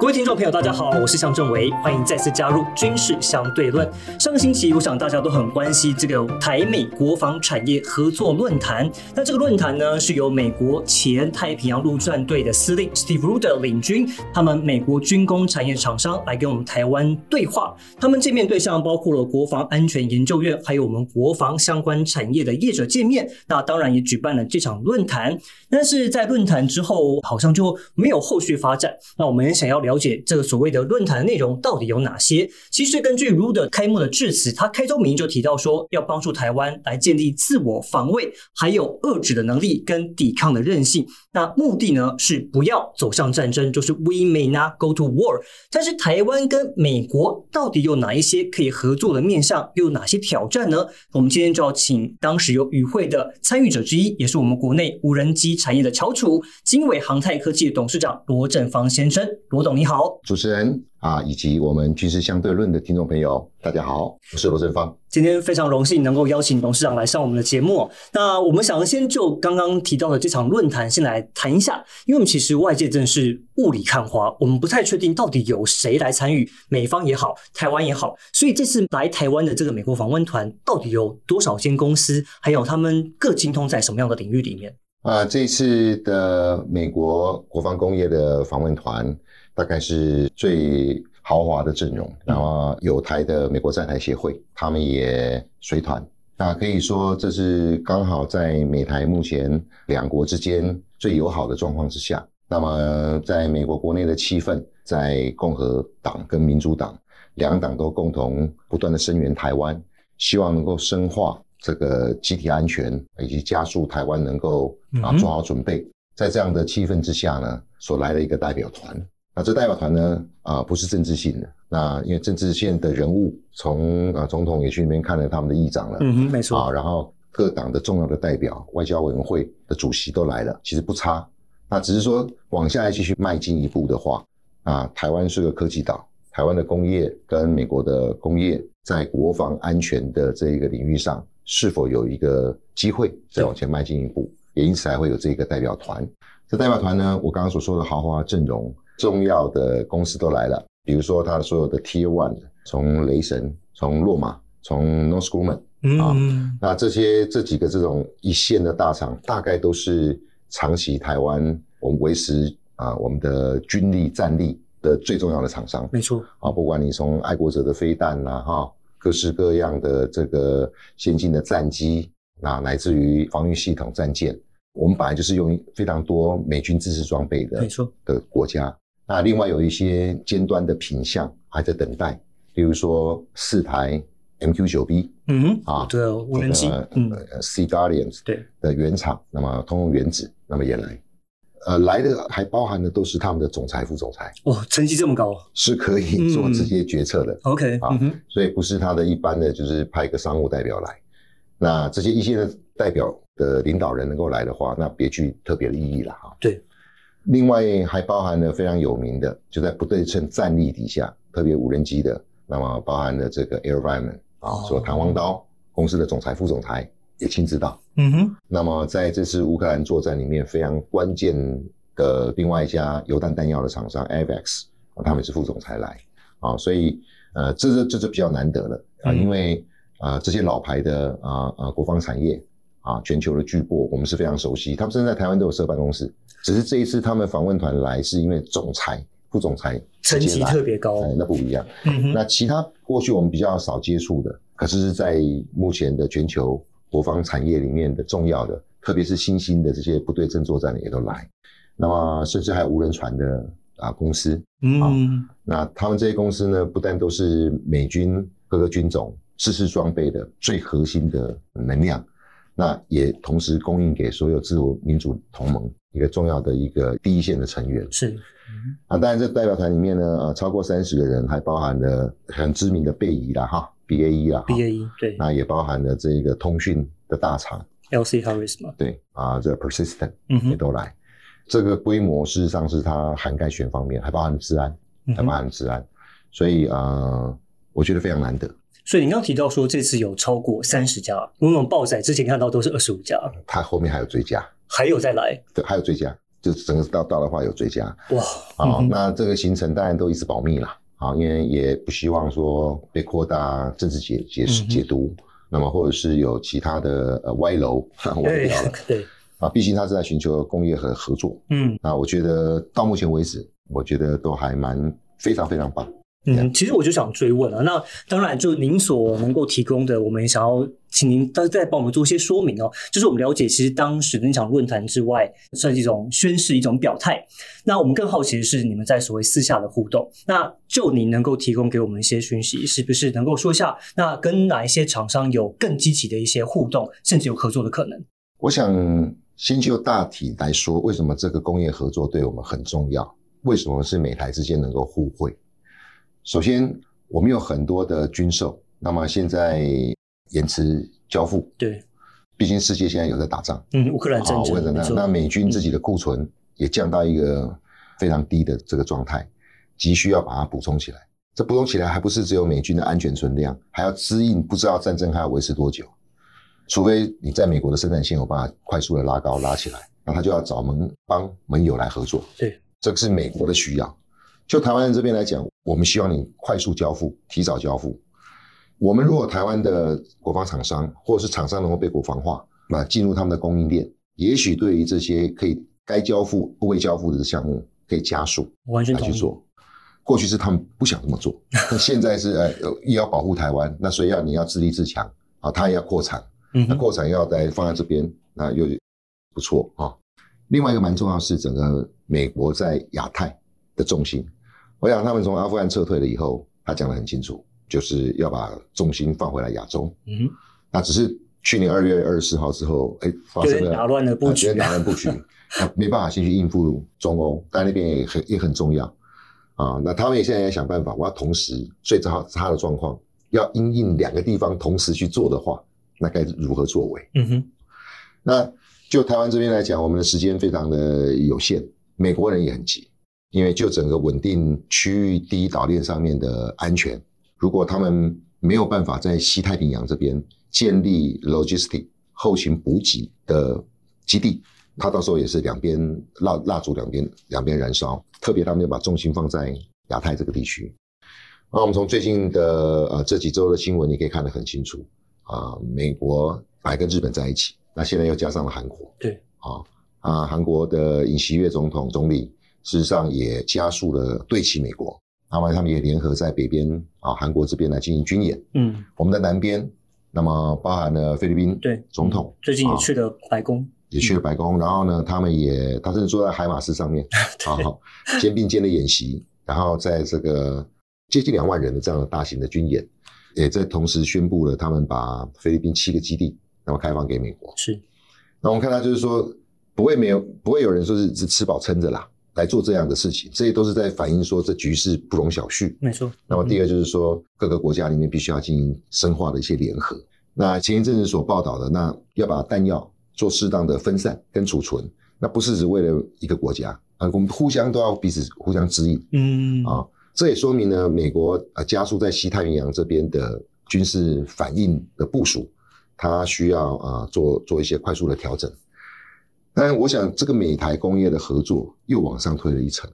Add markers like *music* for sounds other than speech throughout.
各位听众朋友，大家好，我是向正维，欢迎再次加入军事相对论。上个星期，我想大家都很关心这个台美国防产业合作论坛。那这个论坛呢，是由美国前太平洋陆战队的司令 Steve Ruder 领军，他们美国军工产业厂商来跟我们台湾对话。他们见面对象包括了国防安全研究院，还有我们国防相关产业的业者见面。那当然也举办了这场论坛。但是在论坛之后，好像就没有后续发展。那我们也想要了解这个所谓的论坛的内容到底有哪些？其实根据 r u d e 开幕的致辞，他开宗明义就提到说，要帮助台湾来建立自我防卫，还有遏制的能力跟抵抗的韧性。那目的呢是不要走向战争，就是 We may not go to war。但是台湾跟美国到底有哪一些可以合作的面向，又有哪些挑战呢？我们今天就要请当时有与会的参与者之一，也是我们国内无人机产业的翘楚，经纬航太科技董事长罗振芳先生。罗董你好，主持人啊，以及我们军事相对论的听众朋友，大家好，我是罗振芳。今天非常荣幸能够邀请董事长来上我们的节目。那我们想先就刚刚提到的这场论坛先来谈一下，因为我们其实外界真的是雾里看花，我们不太确定到底有谁来参与，美方也好，台湾也好。所以这次来台湾的这个美国访问团，到底有多少间公司，还有他们各精通在什么样的领域里面？啊，这次的美国国防工业的访问团，大概是最豪华的阵容。然后有台的美国在台协会，他们也随团。那可以说，这是刚好在美台目前两国之间最友好的状况之下。那么，在美国国内的气氛，在共和党跟民主党两党都共同不断的声援台湾，希望能够深化。这个集体安全以及加速台湾能够啊做好准备，在这样的气氛之下呢，所来的一个代表团。那这代表团呢啊不是政治性的，那因为政治线的人物，从啊总统也去那边看了他们的议长了，嗯哼，没错啊，然后各党的重要的代表、外交委员会的主席都来了，其实不差。那只是说往下继续迈进一步的话，啊，台湾是个科技岛，台湾的工业跟美国的工业在国防安全的这一个领域上。是否有一个机会再往前迈进一步？也因此才会有这个代表团。这代表团呢，我刚刚所说的豪华阵容，重要的公司都来了。比如说，他所有的 Tier One，从雷神、从洛马、从 Northrop Grumman 啊，那这些这几个这种一线的大厂，大概都是长期台湾我们维持啊我们的军力战力的最重要的厂商。没错啊，不管你从爱国者的飞弹呐，哈。各式各样的这个先进的战机，那来自于防御系统战舰，我们本来就是用非常多美军自制装备的，没错的国家。那另外有一些尖端的品相还在等待，比如说四台 MQ 九 B，嗯啊，对，无人机，嗯，Sea Guardians 对的原厂，那么通用原子，那么也来。呃，来的还包含的都是他们的总裁、副总裁，哦，成绩这么高，是可以做直接决策的。OK，啊，所以不是他的一般的，就是派一个商务代表来。那这些一线的代表的领导人能够来的话，那别具特别的意义了哈。对，另外还包含了非常有名的，就在不对称战力底下，特别无人机的，那么包含了这个 AirVision 啊，说弹簧刀公司的总裁、副总裁。也亲自到，嗯哼。那么在这次乌克兰作战里面，非常关键的另外一家油弹弹药的厂商 Avex，他们是副总裁来，啊，所以呃，这是这是比较难得的啊，因为啊这些老牌的啊啊国防产业啊全球的巨擘，我们是非常熟悉，他们甚至在台湾都有设办公室，只是这一次他们访问团来是因为总裁、副总裁层级特别高，那不一样。那其他过去我们比较少接触的，可是是在目前的全球。国防产业里面的重要的，特别是新兴的这些不对称作战的也都来，那么甚至还有无人船的啊公司，嗯，那他们这些公司呢，不但都是美军各个军种试试装备的最核心的能量，那也同时供应给所有自由民主同盟一个重要的一个第一线的成员。是，啊，当然这代表团里面呢，呃，超过三十个人，还包含了很知名的贝仪啦，哈。B A E 啦，B A E 对，那也包含了这个通讯的大厂，L C Harris 嘛，对啊，这 Persistent 嗯也都来，这个规模事实上是它涵盖全方面，还包含治安，还包含治安，所以啊，我觉得非常难得。所以你刚刚提到说这次有超过三十家，我们报载之前看到都是二十五家，它后面还有追加，还有再来，对，还有追加。就整个到到的话有追加。哇，啊、嗯那这个行程当然都一直保密啦，啊，因为也不希望说被扩大政治解解释解读，那么或者是有其他的呃歪楼 *laughs* 歪对掉了。*laughs* 对，啊，毕竟他是在寻求工业和合作，嗯。那我觉得到目前为止，我觉得都还蛮非常非常棒。嗯，其实我就想追问了，那当然就您所能够提供的，我们想要请您再再帮我们做一些说明哦。就是我们了解，其实当时的那场论坛之外，算是一种宣示、一种表态。那我们更好奇的是，你们在所谓私下的互动。那就您能够提供给我们一些讯息，是不是能够说一下，那跟哪一些厂商有更积极的一些互动，甚至有合作的可能？我想先就大体来说，为什么这个工业合作对我们很重要？为什么是美台之间能够互惠？首先，我们有很多的军售，那么现在延迟交付，对，毕竟世界现在有在打仗，嗯，乌克兰战好，争，那美军自己的库存也降到一个非常低的这个状态，急需要把它补充起来。这补充起来还不是只有美军的安全存量，还要支应不知道战争还要维持多久。除非你在美国的生产线有办法快速的拉高拉起来，那他就要找盟邦盟友来合作。对，这个是美国的需要。就台湾人这边来讲，我们希望你快速交付，提早交付。我们如果台湾的国防厂商或者是厂商能够被国防化，那进入他们的供应链，也许对于这些可以该交付不未交付的项目，可以加速完全同意。去做。过去是他们不想这么做，*laughs* 那现在是呃又要保护台湾，那所以要你要自立自强啊，他也要扩产，嗯，那扩产要再放在这边，那又不错啊。另外一个蛮重要的是整个美国在亚太的重心，我想他们从阿富汗撤退了以后，他讲得很清楚，就是要把重心放回来亚洲。嗯哼，那只是去年二月二十四号之后，哎，发生了打乱了布局打乱布局，*laughs* 那没办法先去应付中欧，但那边也很也很重要啊。那他们也现在也想办法，我要同时最差差的状况，要因应两个地方同时去做的话，那该如何作为？嗯哼，那就台湾这边来讲，我们的时间非常的有限，美国人也很急，因为就整个稳定区域第一岛链上面的安全，如果他们没有办法在西太平洋这边建立 logistic 后勤补给的基地，他到时候也是两边蜡蜡烛两边两边燃烧，特别他们要把重心放在亚太这个地区。那我们从最近的呃这几周的新闻，你可以看得很清楚啊、美国还跟日本在一起，那现在又加上了韩国，对，啊啊，韩国的尹锡悦总统总理事实上也加速了对齐美国，那么他们也联合在北边啊韩国这边来进行军演。嗯，我们在南边，那么包含了菲律宾对，总统最近也啊去了白宫。也去了白宫，然后呢，他们也他甚至坐在海马斯上面 *laughs* 啊，肩并肩的演习，然后在这个接近两万人的这样的大型的军演，也在同时宣布了他们把菲律宾七个基地那么开放给美国。是，那我们看到就是说，不会没有不会有人说是是吃饱撑着啦来做这样的事情，这些都是在反映说这局势不容小觑。没错。那么第二就是说，各个国家里面必须要进行深化的一些联合。那前一阵子所报道的，那要把弹药做适当的分散跟储存，那不是只为了一个国家啊，我们互相都要彼此互相指引嗯，啊。这也说明了美国啊加速在西太平洋这边的军事反应的部署，它需要啊做做一些快速的调整。当然，我想这个美台工业的合作又往上推了一层。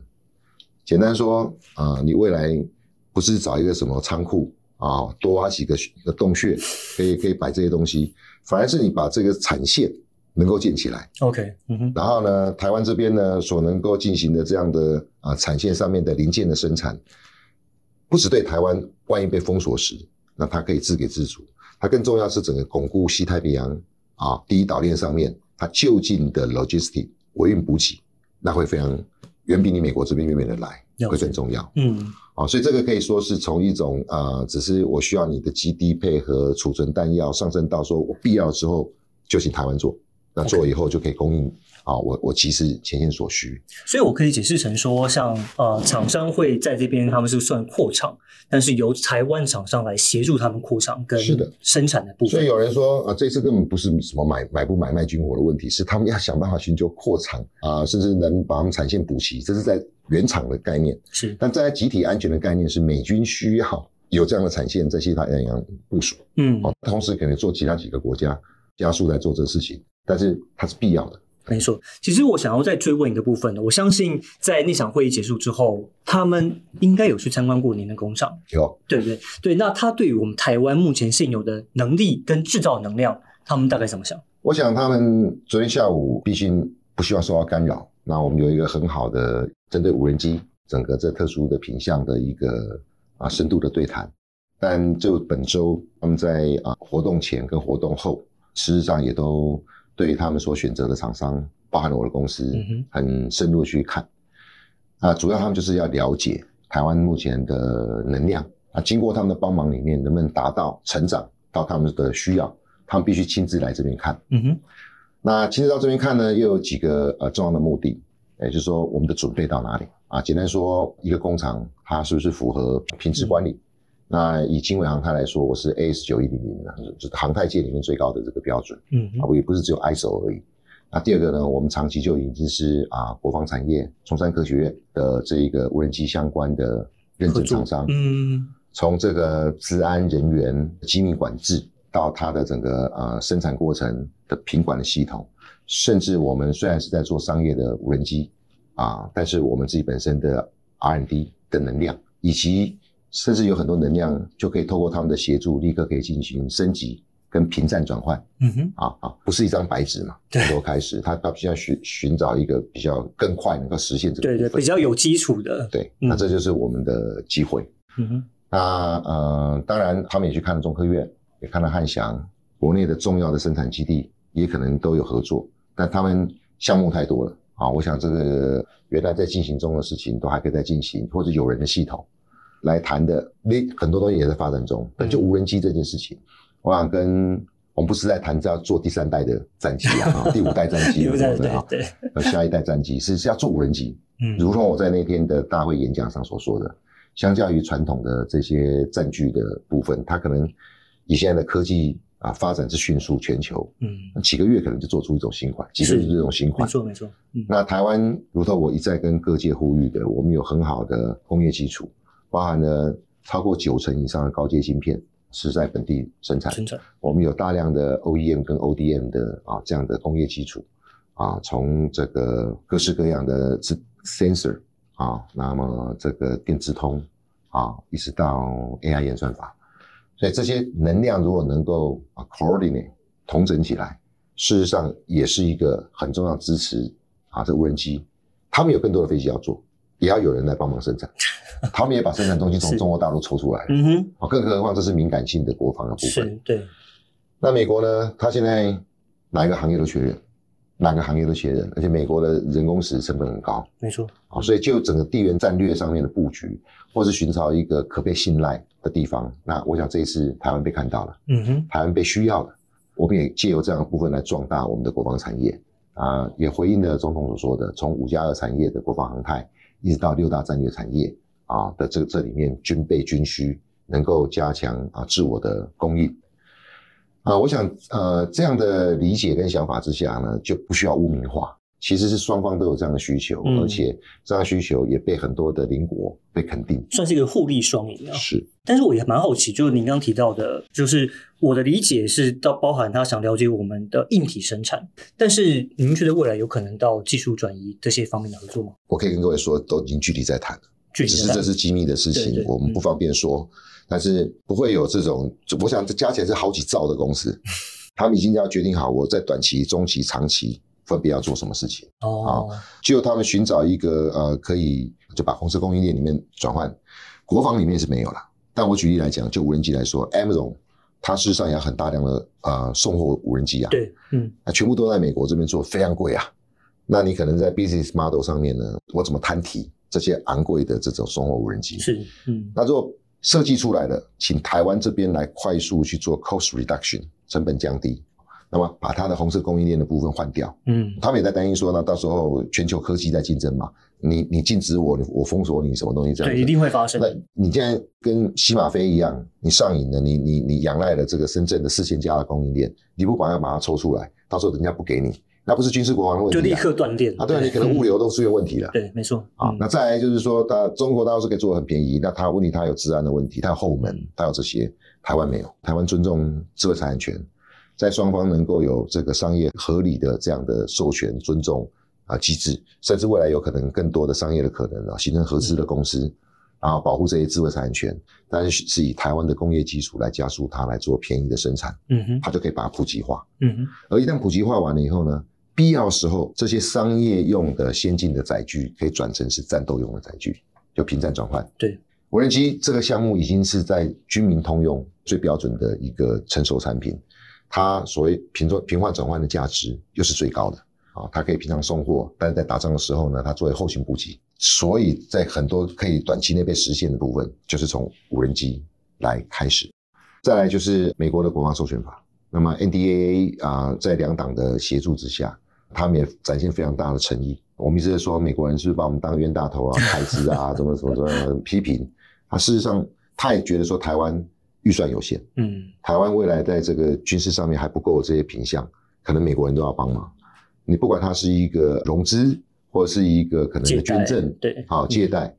简单说啊、你未来不是找一个什么仓库啊，多挖几个个洞穴，可以可以摆这些东西，反而是你把这个产线能够建起来。OK，嗯哼，然后呢，台湾这边呢所能够进行的这样的啊产线上面的零件的生产，不只对台湾万一被封锁时，那它可以自给自足。它更重要是整个巩固西太平洋啊第一岛链上面它就近的 logistic 维运补给，那会非常远比你美国这边远远的来会更重要。嗯，啊，所以这个可以说是从一种呃，只是我需要你的基地配合储存弹药，上升到说我必要之后就请台湾做，那做以后就可以供应啊，我我其实前线所需。所以我可以解释成说，像呃，厂商会在这边他们是算扩厂，但是由台湾厂商来协助他们扩厂跟是的生产的部分。所以有人说啊，这次根本不是什么买买不买卖军火的问题，是他们要想办法寻求扩厂啊，甚至能把他们产线补齐，这是在原厂的概念。是，但在集体安全的概念是美军需要有这样的产线在西太平洋部署。嗯，哦，同时可能做其他几个国家加速来做这个事情，但是它是必要的。没错，其实我想要再追问一个部分呢，我相信在那场会议结束之后，他们应该有去参观过您的工厂，有对不对？对，那他对于我们台湾目前现有的能力跟制造能量，他们大概怎么想？我想他们昨天下午毕竟不希望受到干扰，那我们有一个很好的针对无人机整个这特殊的品相的一个啊深度的对谈。但就本周他们在啊活动前跟活动后，事实上也都对他们所选择的厂商，包含了我的公司很深入地去看。啊，主要他们就是要了解台湾目前的能量啊，经过他们的帮忙里面能不能达到成长到他们的需要，他们必须亲自来这边看。嗯哼，那亲自到这边看呢，又有几个呃重要的目的，也就是说我们的准备到哪里啊？简单说，一个工厂它是不是符合品质管理？那以经纬航太来说，我是 AS 九一零零的，就是航太界里面最高的这个标准啊，嗯啊，我也不是只有 ISO 而已。那第二个呢，我们长期就已经是啊国防产业中山科学院的这一个无人机相关的认证厂商，嗯，从这个治安人员机密管制到它的整个呃生产过程的品管的系统，甚至我们虽然是在做商业的无人机啊，但是我们自己本身的 R&D 的能量，以及甚至有很多能量就可以透过他们的协助，立刻可以进行升级跟平战转换。嗯哼，啊啊，不是一张白纸嘛，对。从头开始，他他必须要寻寻找一个比较更快能够实现这个对对，比较有基础的，对，嗯。那这就是我们的机会。嗯哼，那呃，当然他们也去看了中科院，也看了汉翔，国内的重要的生产基地也可能都有合作，但他们项目太多了。啊。我想这个原来在进行中的事情都还可以再进行，或者有人的系统来谈的，那很多东西也在发展中。但就无人机这件事情，我想跟我们不是在谈要做第三代的战机啊，啊 *laughs* 第五代战机对什么的啊，对下一代战机是是要做无人机。嗯，如同我在那天的大会演讲上所说的，相较于传统的这些战具的部分，它可能以现在的科技啊发展是迅速，全球嗯，几个月可能就做出一种新款，几个月就这种新款没款。错没错，嗯那台湾如同我一再跟各界呼吁的，我们有很好的工业基础，包含了超过九成以上的高阶芯片是在本地生产。生产，我们有大量的 OEM 跟 ODM 的啊这样的工业基础啊，从这个各式各样的自 sensor 啊，那么这个电磁通啊，一直到 AI 演算法，所以这些能量如果能够啊 coordinate 同整起来，事实上也是一个很重要支持啊这无人机，他们有更多的飞机要做，也要有人来帮忙生产，*laughs* 他们也把生产中心从中国大陆抽出来，嗯哼，啊，更何况这是敏感性的国防的部分。对，那美国呢？它现在哪一个行业都缺人，哪个行业都缺人，而且美国的人工时成本很高。没错，啊，所以就整个地缘战略上面的布局，或是寻找一个可被信赖的地方，那我想这一次台湾被看到了，嗯哼，台湾被需要了，我们也借由这样的部分来壮大我们的国防产业。啊，也回应了总统所说的，从五加二产业的国防航太，一直到六大战略产业啊的这这里面军备军需能够加强啊自我的供应。啊，我想，呃，这样的理解跟想法之下呢，就不需要污名化。其实是双方都有这样的需求，嗯而且这样的需求也被很多的邻国被肯定。算是一个互利双赢啊。是，但是我也蛮好奇，就是您刚刚提到的，就是我的理解是到包含他想了解我们的硬体生产，但是您觉得未来有可能到技术转移这些方面的合作吗？我可以跟各位说，都已经距离在谈了。具体只是这是机密的事情，对对嗯我们不方便说。但是不会有这种，我想这加起来是好几兆的公司，他们已经要决定好我在短期、中期、长期分别要做什么事情。哦，就他们寻找一个呃，可以就把红色供应链里面转换，国防里面是没有了。但我举例来讲，就无人机来说，Amazon 它事实上也有很大量的呃送货无人机啊，对，嗯，那全部都在美国这边做，非常贵啊。那你可能在 business model 上面呢，我怎么摊提这些昂贵的这种送货无人机？是，嗯，那如果设计出来的，请台湾这边来快速去做 cost reduction，成本降低，那么把它的红色供应链的部分换掉。嗯，他们也在担心说，呢到时候全球科技在竞争嘛，你你禁止我，我封锁你什么东西这样对，一定会发生那。你现在跟西马飞一样，你上瘾了，你你你仰赖了这个深圳的四千家的供应链，你不管要把它抽出来，到时候人家不给你，那不是军事国防的问题啊就立刻断电啊，对啊，你可能物流都出现问题了。对，没错嗯。啊那再来就是说，它中国大陆是可以做的很便宜，那它问题它有治安的问题，它有后门，它有这些，台湾没有。台湾尊重智慧财产权，在双方能够有这个商业合理的这样的授权、尊重啊机制，甚至未来有可能更多的商业的可能啊，形成合资的公司，然后保护这些智慧财产权，但是是以台湾的工业基础来加速它来做便宜的生产，嗯哼，它就可以把它普及化。嗯哼，而一旦普及化完了以后呢，必要时候这些商业用的先进的载具可以转成是战斗用的载具，就平战转换。对，无人机这个项目已经是在军民通用最标准的一个成熟产品，它所谓平转平换转换的价值又是最高的啊，它可以平常送货，但是在打仗的时候呢，它作为后勤补给，所以在很多可以短期内被实现的部分，就是从无人机来开始。再来就是美国的国防授权法，那么 NDAA 啊、在两党的协助之下，他们也展现非常大的诚意。我们一直在说美国人是不是把我们当冤大头啊、开支啊，怎么怎么怎么批评啊？事实上，他也觉得说台湾预算有限，嗯台湾未来在这个军事上面还不够这些品相，可能美国人都要帮忙。你不管它是一个融资，或者是一个可能的捐赠，对好借贷，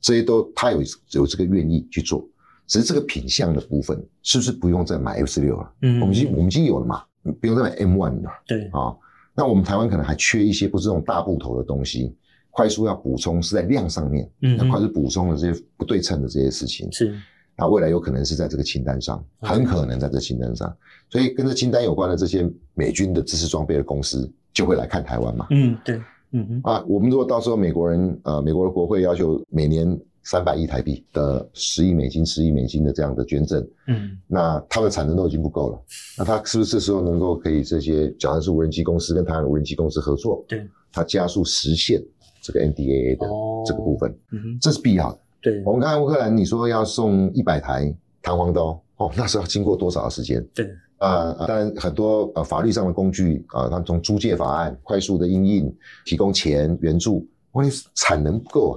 这些都他有有这个愿意去做。只是这个品相的部分，是不是不用再买 F 十六了？嗯，我们已经我们已经有了嘛，不用再买 M one 了对，啊。那我们台湾可能还缺一些不是这种大部头的东西，快速要补充是在量上面，嗯要快速补充的这些不对称的这些事情。是，那未来有可能是在这个清单上，很可能在这清单上，所以跟这清单有关的这些美军的支持装备的公司就会来看台湾嘛。嗯对，嗯哼，啊，我们如果到时候美国人呃，美国的国会要求每年三百亿台币的十亿美金、十亿美金的这样的捐赠，嗯那它的产能都已经不够了，那它是不是这时候能够可以这些，假如是无人机公司跟台湾的无人机公司合作，对，它加速实现这个 NDAA 的哦这个部分，嗯哼，这是必要的。对我们看乌克兰，你说要送一百台弹簧刀，哦，*laughs* 那是要经过多少的时间？对，啊、呃，当然很多呃法律上的工具啊、他们从租借法案快速的应印，提供钱援助，问题是产能不够啊，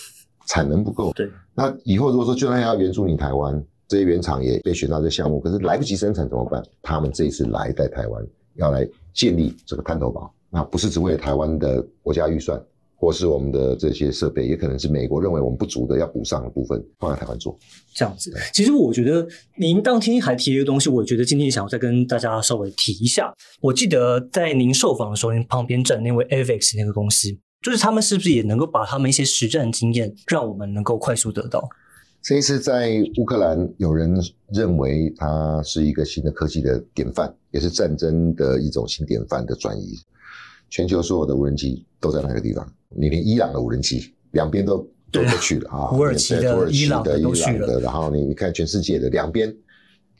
*laughs* 产能不够。对，那以后如果说就算要援助你台湾，这些原厂也被选到这项目，可是来不及生产怎么办？他们这一次来在台湾要来建立这个滩头堡，那不是只为了台湾的国家预算，或是我们的这些设备，也可能是美国认为我们不足的要补上的部分，放在台湾做。这样子。其实我觉得您当天还提了一个东西，我觉得今天想要再跟大家稍微提一下。我记得在您受访的时候，您旁边站那位 Avex 那个公司，就是他们是不是也能够把他们一些实战经验，让我们能够快速得到？这一次在乌克兰，有人认为它是一个新的科技的典范，也是战争的一种新典范的转移。全球所有的无人机都在那个地方，你连伊朗的无人机两边都都对都去了啊，土耳其的土耳其伊朗的的、都去了伊朗的，然后你你看全世界的两边，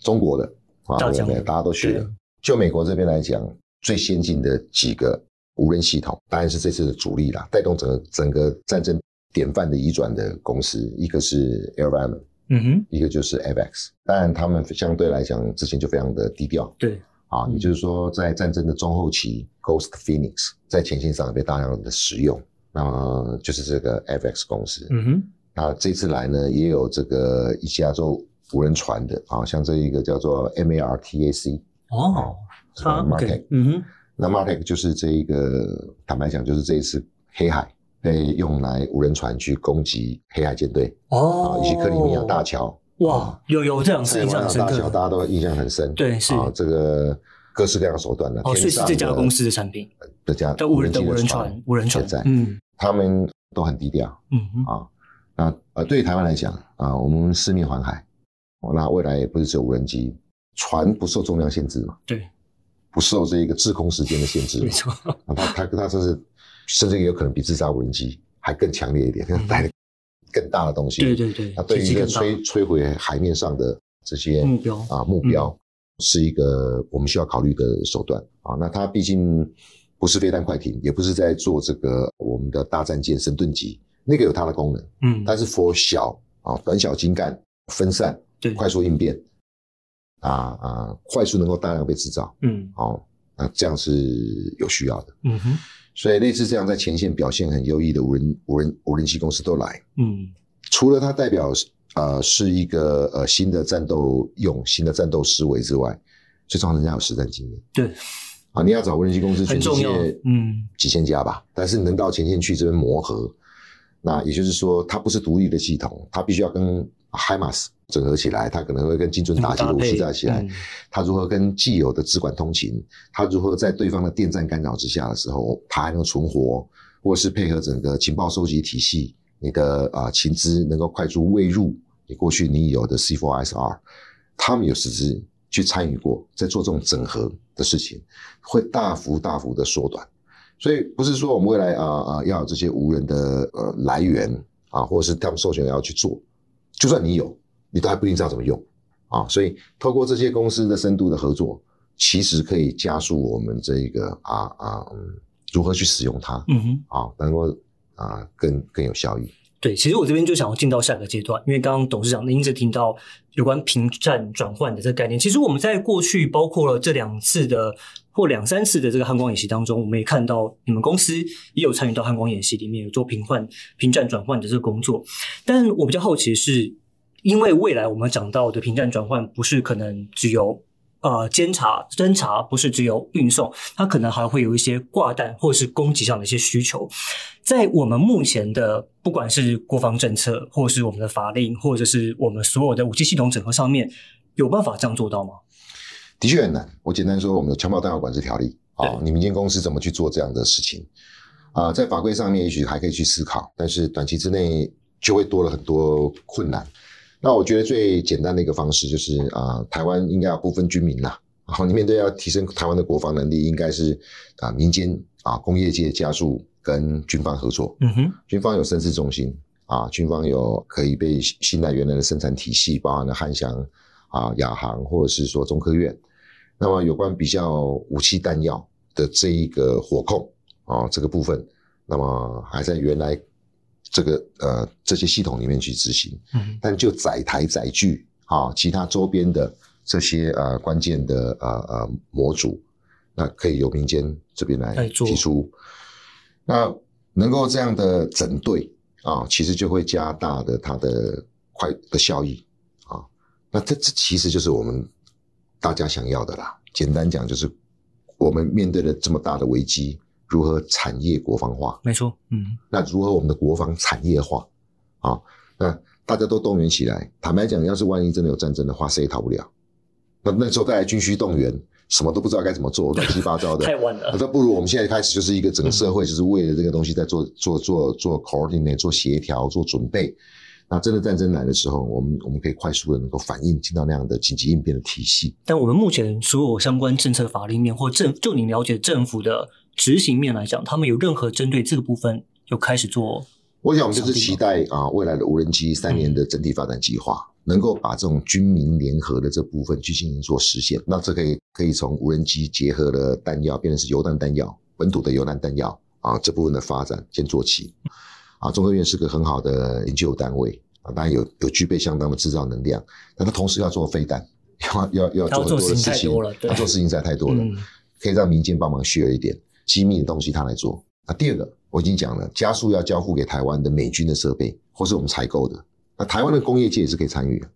中国的啊，对不对？大家都去了。就美国这边来讲，最先进的几个无人系统，当然是这次的主力啦，带动整个整个战争典范的移转的公司，一个是 Airvine。嗯哼，一个就是 AVX，当然他们相对来讲之前就非常的低调对，啊，嗯也就是说在战争的中后期，Ghost Phoenix 在前线上被大量的使用，那么就是这个 AVX 公司，嗯哼，那这次来呢也有这个一加州无人船的啊，像这一个叫做 MARTAC，哦，这个 Martech，嗯哼，那 Martech 就是这一个坦白讲就是这一次黑海被用来无人船去攻击黑海舰队哦啊，以及克里米亚大桥。哇，有有这两次在印象很深大桥，大。家都印象很深。对是啊，这个各式各样的手段的。哦，所以是这家公司的产品，这家的无人的机无人船，无人船在，嗯他们都很低调嗯哼，啊。那呃，对于台湾来讲啊，我们四面环海，哦那未来也不是只有无人机，船不受重量限制嘛，对，不受这一个滞空时间的限制嘛没。错，*laughs* 啊，它它它甚至甚至也有可能比自杀无人机还更强烈一点，*laughs* 带更大的东西。嗯对对对那，对于一个摧摧毁海面上的这些目标啊目标，是一个我们需要考虑的手段。啊。那它毕竟不是飞弹快艇，也不是在做这个我们的大战舰神盾级，那个有它的功能，嗯，但是 for 小啊短小精干、分散、对，快速应变啊啊，快速能够大量被制造嗯。哦，那这样是有需要的。嗯哼，所以类似这样在前线表现很优异的无人无人无人机公司都来，嗯。除了它代表呃是一个呃新的战斗用新的战斗思维之外，最重要人家有实战经验对，啊！你要找无人机公司，全世界嗯。几千家吧，但是能到前线去这边磨合，那也就是说它不是独立的系统，它必须要跟海马斯整合起来，它可能会跟精准打击的武器架起来，嗯它如何跟既有的直管通勤，它如何在对方的电站干扰之下的时候，它还能存活，或是配合整个情报收集体系，你的啊、情资能够快速喂入你过去你有的 C4ISR，他们有实质去参与过，在做这种整合的事情，会大幅大幅的缩短。所以不是说我们未来啊啊、要有这些无人的呃来源啊，或者是他们授权要去做，就算你有，你都还不一定知道怎么用啊。所以透过这些公司的深度的合作，其实可以加速我们这一个啊啊嗯如何去使用它嗯哼。啊，能够啊更更有效益。对，其实我这边就想要进到下个阶段，因为刚刚董事长您一直提到有关平战转换的这个概念。其实我们在过去包括了这两次的或两三次的这个汉光演习当中，我们也看到你们公司也有参与到汉光演习里面有做平换、平战转换的这个工作。但我比较好奇的是，因为未来我们讲到的平战转换不是可能只有呃监察、侦查，不是只有运送，它可能还会有一些挂弹或者是攻击上的一些需求。在我们目前的不管是国防政策，或是我们的法令，或者是我们所有的武器系统整合上面，有办法这样做到吗？的确很难。我简单说，我们的枪炮弹药管制条例啊，对你民间公司怎么去做这样的事情啊、在法规上面也许还可以去思考，但是短期之内就会多了很多困难。那我觉得最简单的一个方式就是啊、台湾应该要不分军民啦。然后你面对要提升台湾的国防能力，应该是啊、民间啊工业界加速跟军方合作，嗯哼，军方有生事中心啊，军方有可以被信赖原来的生产体系，包含了汉翔啊、亚航或者是说中科院。那么有关比较武器弹药的这一个火控啊这个部分，那么还在原来这个呃这些系统里面去执行。嗯但就载台载具啊，其他周边的这些呃关键的呃呃模组，那可以由民间这边来提出。那能够这样的整队啊，其实就会加大的它的快的效益啊。那这这其实就是我们大家想要的啦。简单讲，就是我们面对了这么大的危机，如何产业国防化？没错，嗯那如何我们的国防产业化啊？那大家都动员起来。坦白讲，要是万一真的有战争的话，谁也逃不了。那那时候再来军需动员，什么都不知道该怎么做，乱七八糟的。*laughs* 太晚了那不如我们现在开始就是一个整个社会，就是为了这个东西在做做做做 coordinate、做协调、做准备。那真的战争来的时候，我们我们可以快速的能够反应进到那样的紧急应变的体系。但我们目前所有相关政策法令面或政，就你了解政府的执行面来讲，他们有任何针对这个部分有开始做？我想我们就是期待啊，未来的无人机三年的整体发展计划，能够把这种军民联合的这部分去进行做实现。那这可以可以从无人机结合的弹药，变成是油弹弹药，本土的油弹弹药啊这部分的发展先做起。啊，中科院是个很好的研究单位啊，当然有有具备相当的制造能量，但它同时要做飞弹，要要要做很多的事情事情太多了，对要做事情实在太多了。嗯可以让民间帮忙 share 一点机密的东西，他来做。那第二个，我已经讲了，加速要交付给台湾的美军的设备，或是我们采购的。那台湾的工业界也是可以参与的。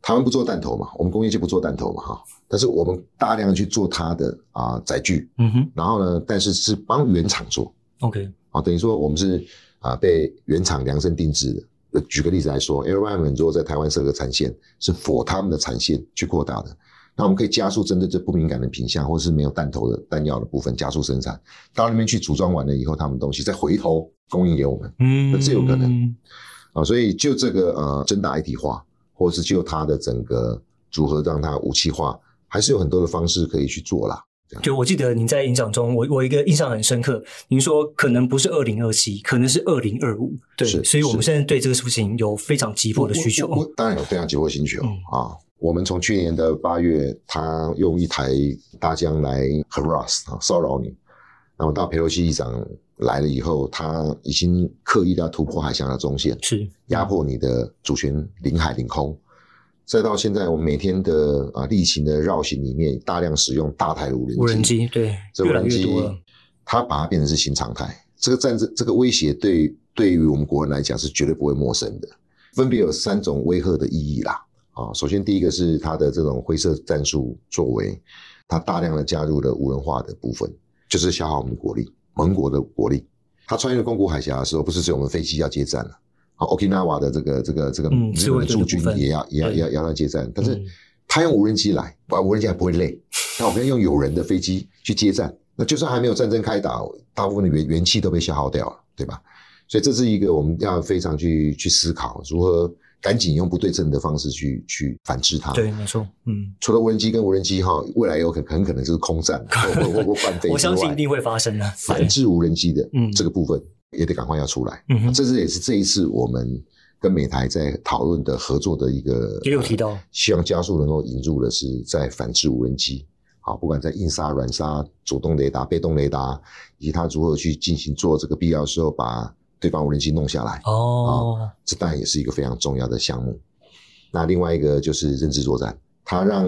台湾不做弹头嘛，我们工业界不做弹头嘛，哈。但是我们大量的去做它的啊载具，嗯哼然后呢，但是是帮原厂做，OK，啊，等于说我们是啊被原厂量身定制的。呃举个例子来说 a i r w a m 如果在台湾设个产线，是 for 他们的产线去扩大的。那我们可以加速针对这不敏感的品相，或是没有弹头的弹药的部分加速生产，到那边去组装完了以后，他们东西再回头供应给我们嗯，那这有可能啊。所以就这个呃真打一体化，或是就它的整个组合让它武器化，还是有很多的方式可以去做啦。就我记得您在演讲中，我我一个印象很深刻，您说可能不是二零二七，可能是二零二五，对，所以我们是现在对这个事情有非常急迫的需求当然有非常急迫需求、嗯啊。我们从去年的八月，他用一台大疆来 harass 啊骚扰你，那么到佩洛西议长来了以后，他已经刻意的要突破海峡的中线，是压迫你的主权领海领空。再到现在，我们每天的啊例行的绕行里面，大量使用大台的无人机，无人机，对，这无人机越多了。它把它变成是新常态。这个战争，这个威胁对对于我们国人来讲是绝对不会陌生的。分别有三种威吓的意义啦。啊，首先第一个是它的这种灰色战术作为，它大量的加入了无人化的部分，就是消耗我们国力，盟国的国力。它穿越宫古海峡的时候，不是只有我们飞机要接战了，啊，Okinawa 的这个这个这个嗯日本的驻军也要也要要也要接战，但是嗯他用无人机来，啊，无人机还不会累，那我们要用有人的飞机去接战，那就算还没有战争开打，大部分的元元气都被消耗掉了，对吧？所以这是一个我们要非常去去思考如何赶紧用不对称的方式去去反制它。对，没错，嗯，除了无人机跟无人机哈，未来有可很可能就是空战 *laughs* 或或或或半飞，我相信一定会发生的。反制无人机的嗯这个部分也得赶快要出来。嗯，这是也是这一次我们跟美台在讨论的合作的一个，也有提到呃希望加速能够引入的是在反制无人机。好，不管在硬杀、软杀、主动雷达、被动雷达，以及它如何去进行做这个必要的时候把对方无人机弄下来，哦，这当然也是一个非常重要的项目。那另外一个就是认知作战，它让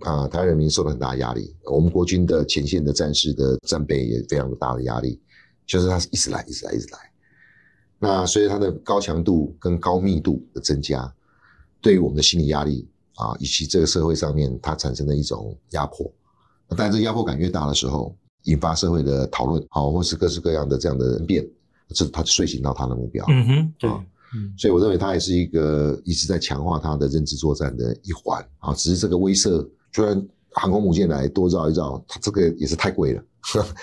啊、台湾人民受到很大的压力，我们国军的前线的战士的战备也非常的大的压力，就是它是一直来，一直来，一直来。那随着它的高强度跟高密度的增加，对于我们的心理压力啊，以及这个社会上面它产生的一种压迫。那当然，这压迫感越大的时候，引发社会的讨论，好、或是各式各样的这样的人变，这他就睡醒到他的目标。嗯哼，对，啊嗯，所以我认为它也是一个一直在强化它的认知作战的一环啊。只是这个威慑，虽然航空母舰来多绕一绕，它这个也是太贵了，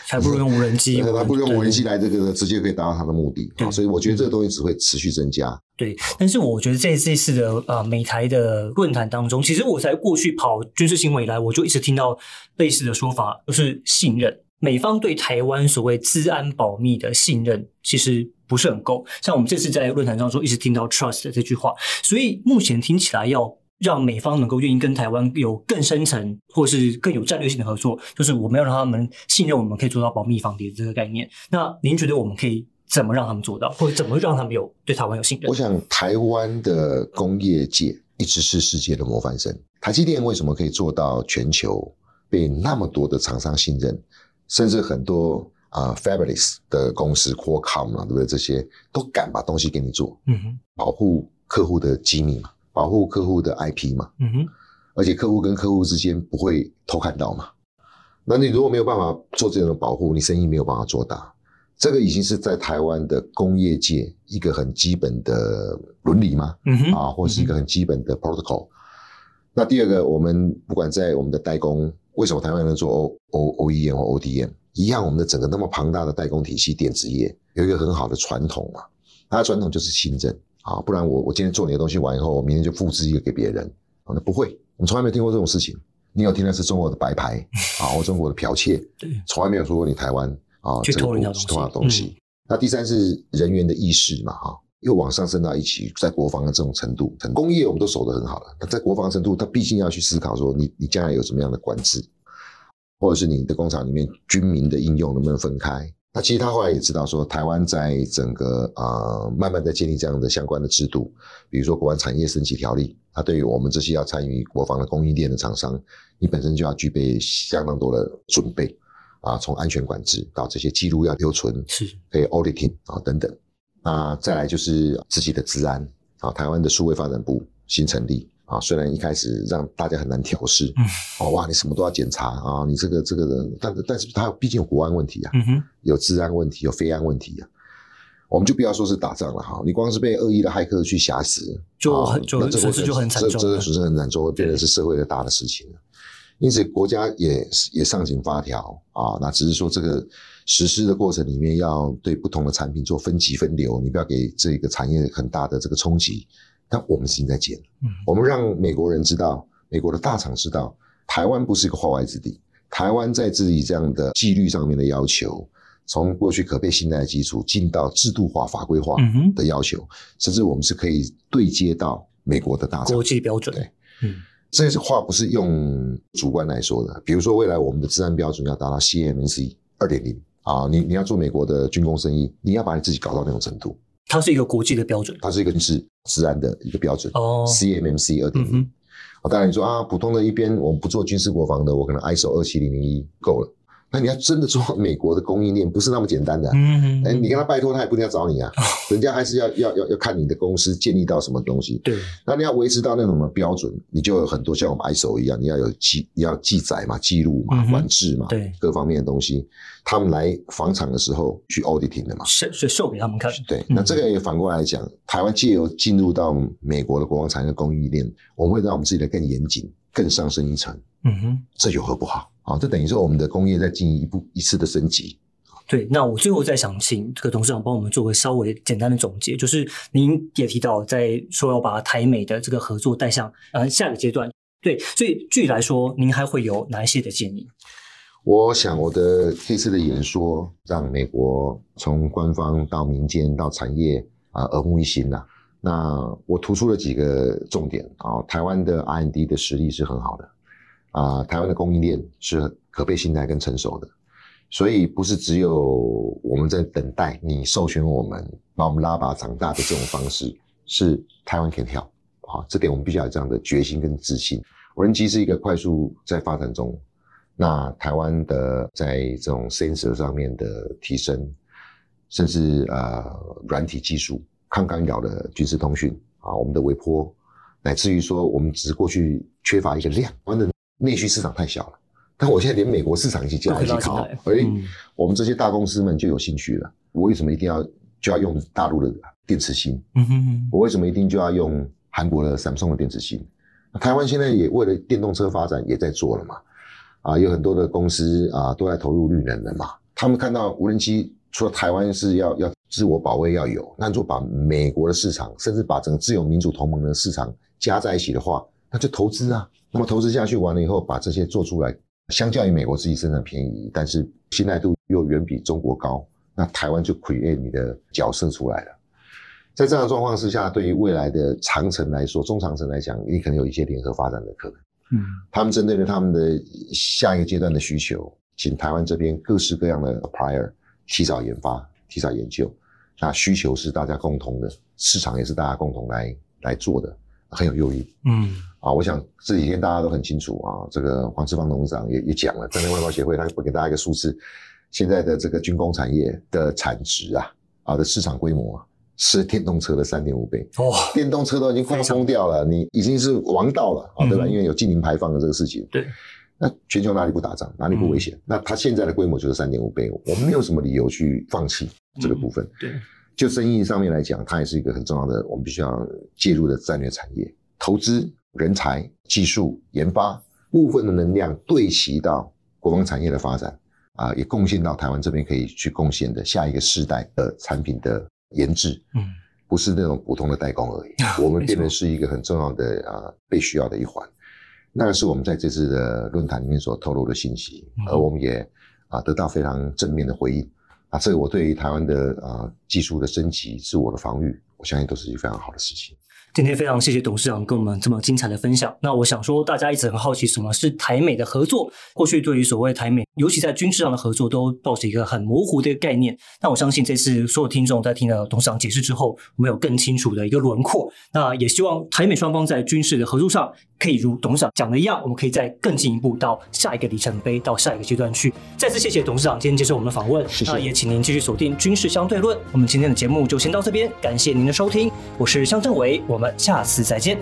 还不如用无人机，还不如用无人机对来这个直接可以达到它的目的。所以我觉得这个东西只会持续增加。对，但是我觉得在这次的呃美台的论坛当中，其实我在过去跑军事新闻以来，我就一直听到类似的说法，就是信任。美方对台湾所谓治安保密的信任，其实不是很够。像我们这次在论坛上说，一直听到 trust 这句话，所以目前听起来要让美方能够愿意跟台湾有更深层或是更有战略性的合作，就是我们要让他们信任我们可以做到保密防谍这个概念。那您觉得我们可以怎么让他们做到，或者怎么让他们有对台湾有信任我？想台湾的工业界一直是世界的模范生。台积电为什么可以做到全球被那么多的厂商信任，甚至很多啊、Fabulous 的公司 Qualcomm 啊，对不对？这些都敢把东西给你做，嗯哼，保护客户的机密嘛，保护客户的 IP 嘛，嗯哼。而且客户跟客户之间不会偷看到嘛。那你如果没有办法做这种保护，你生意没有办法做大。这个已经是在台湾的工业界一个很基本的伦理吗？嗯哼，啊，或是一个很基本的 protocol。那第二个，我们不管在我们的代工，为什么台湾能做 O O OEM 或 ODM 一样？我们的整个那么庞大的代工体系，电子业有一个很好的传统嘛，它的传统就是信任。啊，不然我我今天做你的东西完以后，我明天就复制一个给别人。啊，那不会，我们从来没有听过这种事情。你有听的是中国的白牌？啊，或中国的剽窃，对，从来没有说过你台湾啊去这个偷人家东西。东西。那第三是人员的意识嘛，哈，又往上升到一起，在国防的这种程度，工业我们都守得很好了，那在国防程度，他毕竟要去思考说你你将来有什么样的管制，或者是你的工厂里面军民的应用能不能分开？那其实他后来也知道说，台湾在整个呃慢慢在建立这样的相关的制度，比如说国安产业升级条例，它对于我们这些要参与国防的供应链的厂商，你本身就要具备相当多的准备啊，从安全管制到这些记录要留存，是，可以 auditing 啊等等。那再来就是自己的治安啊，台湾的数位发展部新成立啊，虽然一开始让大家很难调试，嗯哦哇，你什么都要检查啊，你这个这个人，但但是它毕竟有国安问题啊，嗯哼，有治安问题，有非安问题啊。我们就不要说是打仗了哈，你光是被恶意的骇客去挟死，啊就很就损失就很惨这重了这个损失很惨重，会变成是社会的大的事情了。因此，国家也也上紧发条啊，那只是说这个实施的过程里面，要对不同的产品做分级分流，你不要给这个产业很大的这个冲击。但我们已经在减，嗯我们让美国人知道，美国的大厂知道，台湾不是一个化外之地。台湾在自己这样的纪律上面的要求，从过去可被信赖的基础，进到制度化、法规化的要求，甚至我们是可以对接到美国的大厂国。际标准，对，嗯这些话不是用主观来说的。比如说，未来我们的治安标准要达到 CMMC 二点零啊，你你要做美国的军工生意，你要把你自己搞到那种程度，它是一个国际的标准。它是一个是治安的一个标准。哦，CMMC 二点零啊，当然你说啊，普通的一边我们不做军事国防的，我可能 ISO 二七零零一够了。那你要真的做美国的供应链，不是那么简单的。嗯，哎，你跟他拜托，他也不一定要找你啊，*laughs* 人家还是要要要要看你的公司建立到什么东西。对，那你要维持到那种的标准，你就有很多像我们 ISO 一样，你要有记，你要记载嘛，记录嘛，管制嘛，对各方面的东西，他们来房厂的时候去 auditing 的嘛。是是秀给他们看。对，嗯那这个也反过来讲，台湾借由进入到美国的国防产业供应链，我们会让我们自己的更严谨、更上升一层，嗯哼。这有何不好？啊，这等于说我们的工业在进一步一次的升级。对，那我最后再想请这个董事长帮我们做个稍微简单的总结，就是您也提到在说要把台美的这个合作带向呃下一个阶段，对，所以具体来说，您还会有哪一些的建议？我想我的这次的演说，让美国从官方到民间到产业啊耳目一新呐、那我突出了几个重点啊，台湾的 R&D 的实力是很好的啊，台湾的供应链是可被信赖跟成熟的，所以不是只有我们在等待你授权我们把我们拉拔长大的这种方式，是台湾 can help 啊，这点我们必须要有这样的决心跟自信。无人机是一个快速在发展中。那台湾的在这种 sensor 上面的提升，甚至呃软体技术、抗干扰的军事通讯啊，我们的微波，乃至于说我们只过去缺乏一个量，台湾的内需市场太小了。但我现在连美国市场一起加一起考，哎、嗯我们这些大公司们就有兴趣了。我为什么一定要就要用大陆的电池芯？嗯哼，我为什么一定就要用韩国的 Samsung 的电池芯？那台湾现在也为了电动车发展也在做了嘛。啊，有很多的公司啊都在投入绿能的嘛。他们看到无人机，除了台湾是要要自我保卫要有，那就把美国的市场，甚至把整个自由民主同盟的市场加在一起的话，那就投资啊。那么投资下去完了以后，把这些做出来，相较于美国自己生产便宜，但是信赖度又远比中国高，那台湾就 create 你的角色出来了。在这样的状况之下，对于未来的长程来说，中长程来讲，你可能有一些联合发展的可能。嗯，他们针对了他们的下一个阶段的需求，请台湾这边各式各样的 supplier 提早研发、提早研究。那需求是大家共同的，市场也是大家共同来来做的，很有诱因。嗯，啊，我想这几天大家都很清楚啊，这个黄志芳董事长也也讲了，战略外包协会他会给大家一个数字，现在的这个军工产业的产值啊，啊的市场规模啊，是电动车的三点五倍。哦，电动车都已经快要疯掉了，你已经是王道了啊，对吧？嗯因为有近零排放的这个事情。对。那全球哪里不打仗，哪里不危嗯险？那它现在的规模就是三点五倍，我们没有什么理由去放弃这个部分。对，就生意上面来讲，它也是一个很重要的，我们必须要介入的战略产业。投资、人才、技术、研发部分的能量对齐到国防产业的发展啊，也贡献到台湾这边可以去贡献的下一个世代的产品的研制。嗯，不是那种普通的代工而已，我们变成是一个很重要的啊被需要的一环。那个是我们在这次的论坛里面所透露的信息，嗯而我们也啊得到非常正面的回应啊，这个我对于台湾的啊技术的升级、自我的防御，我相信都是一个非常好的事情。今天非常谢谢董事长跟我们这么精彩的分享。那我想说，大家一直很好奇什么是台美的合作。过去对于所谓台美，尤其在军事上的合作，都抱着一个很模糊的一个概念。那我相信这次所有听众在听了董事长解释之后，我们有更清楚的一个轮廓。那也希望台美双方在军事的合作上，可以如董事长讲的一样，我们可以再更进一步到下一个里程碑，到下一个阶段去。再次谢谢董事长今天接受我们的访问。谢谢那也请您继续锁定《军事相对论》。我们今天的节目就先到这边，感谢您的收听，我是向政委，我我们下次再见。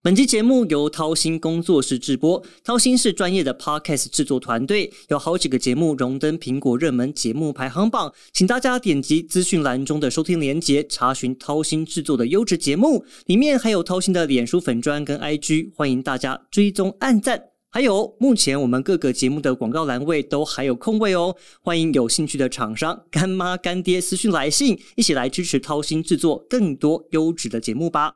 本期节目由掏心工作室制播，掏心是专业的 podcast 制作团队，有好几个节目荣登苹果热门节目排行榜，请大家点击资讯栏中的收听连结，查询掏心制作的优质节目，里面还有掏心的脸书粉砖跟 IG，欢迎大家追踪按赞。还有，目前我们各个节目的广告栏位都还有空位哦，欢迎有兴趣的厂商干妈干爹私信来信，一起来支持掏心制作更多优质的节目吧。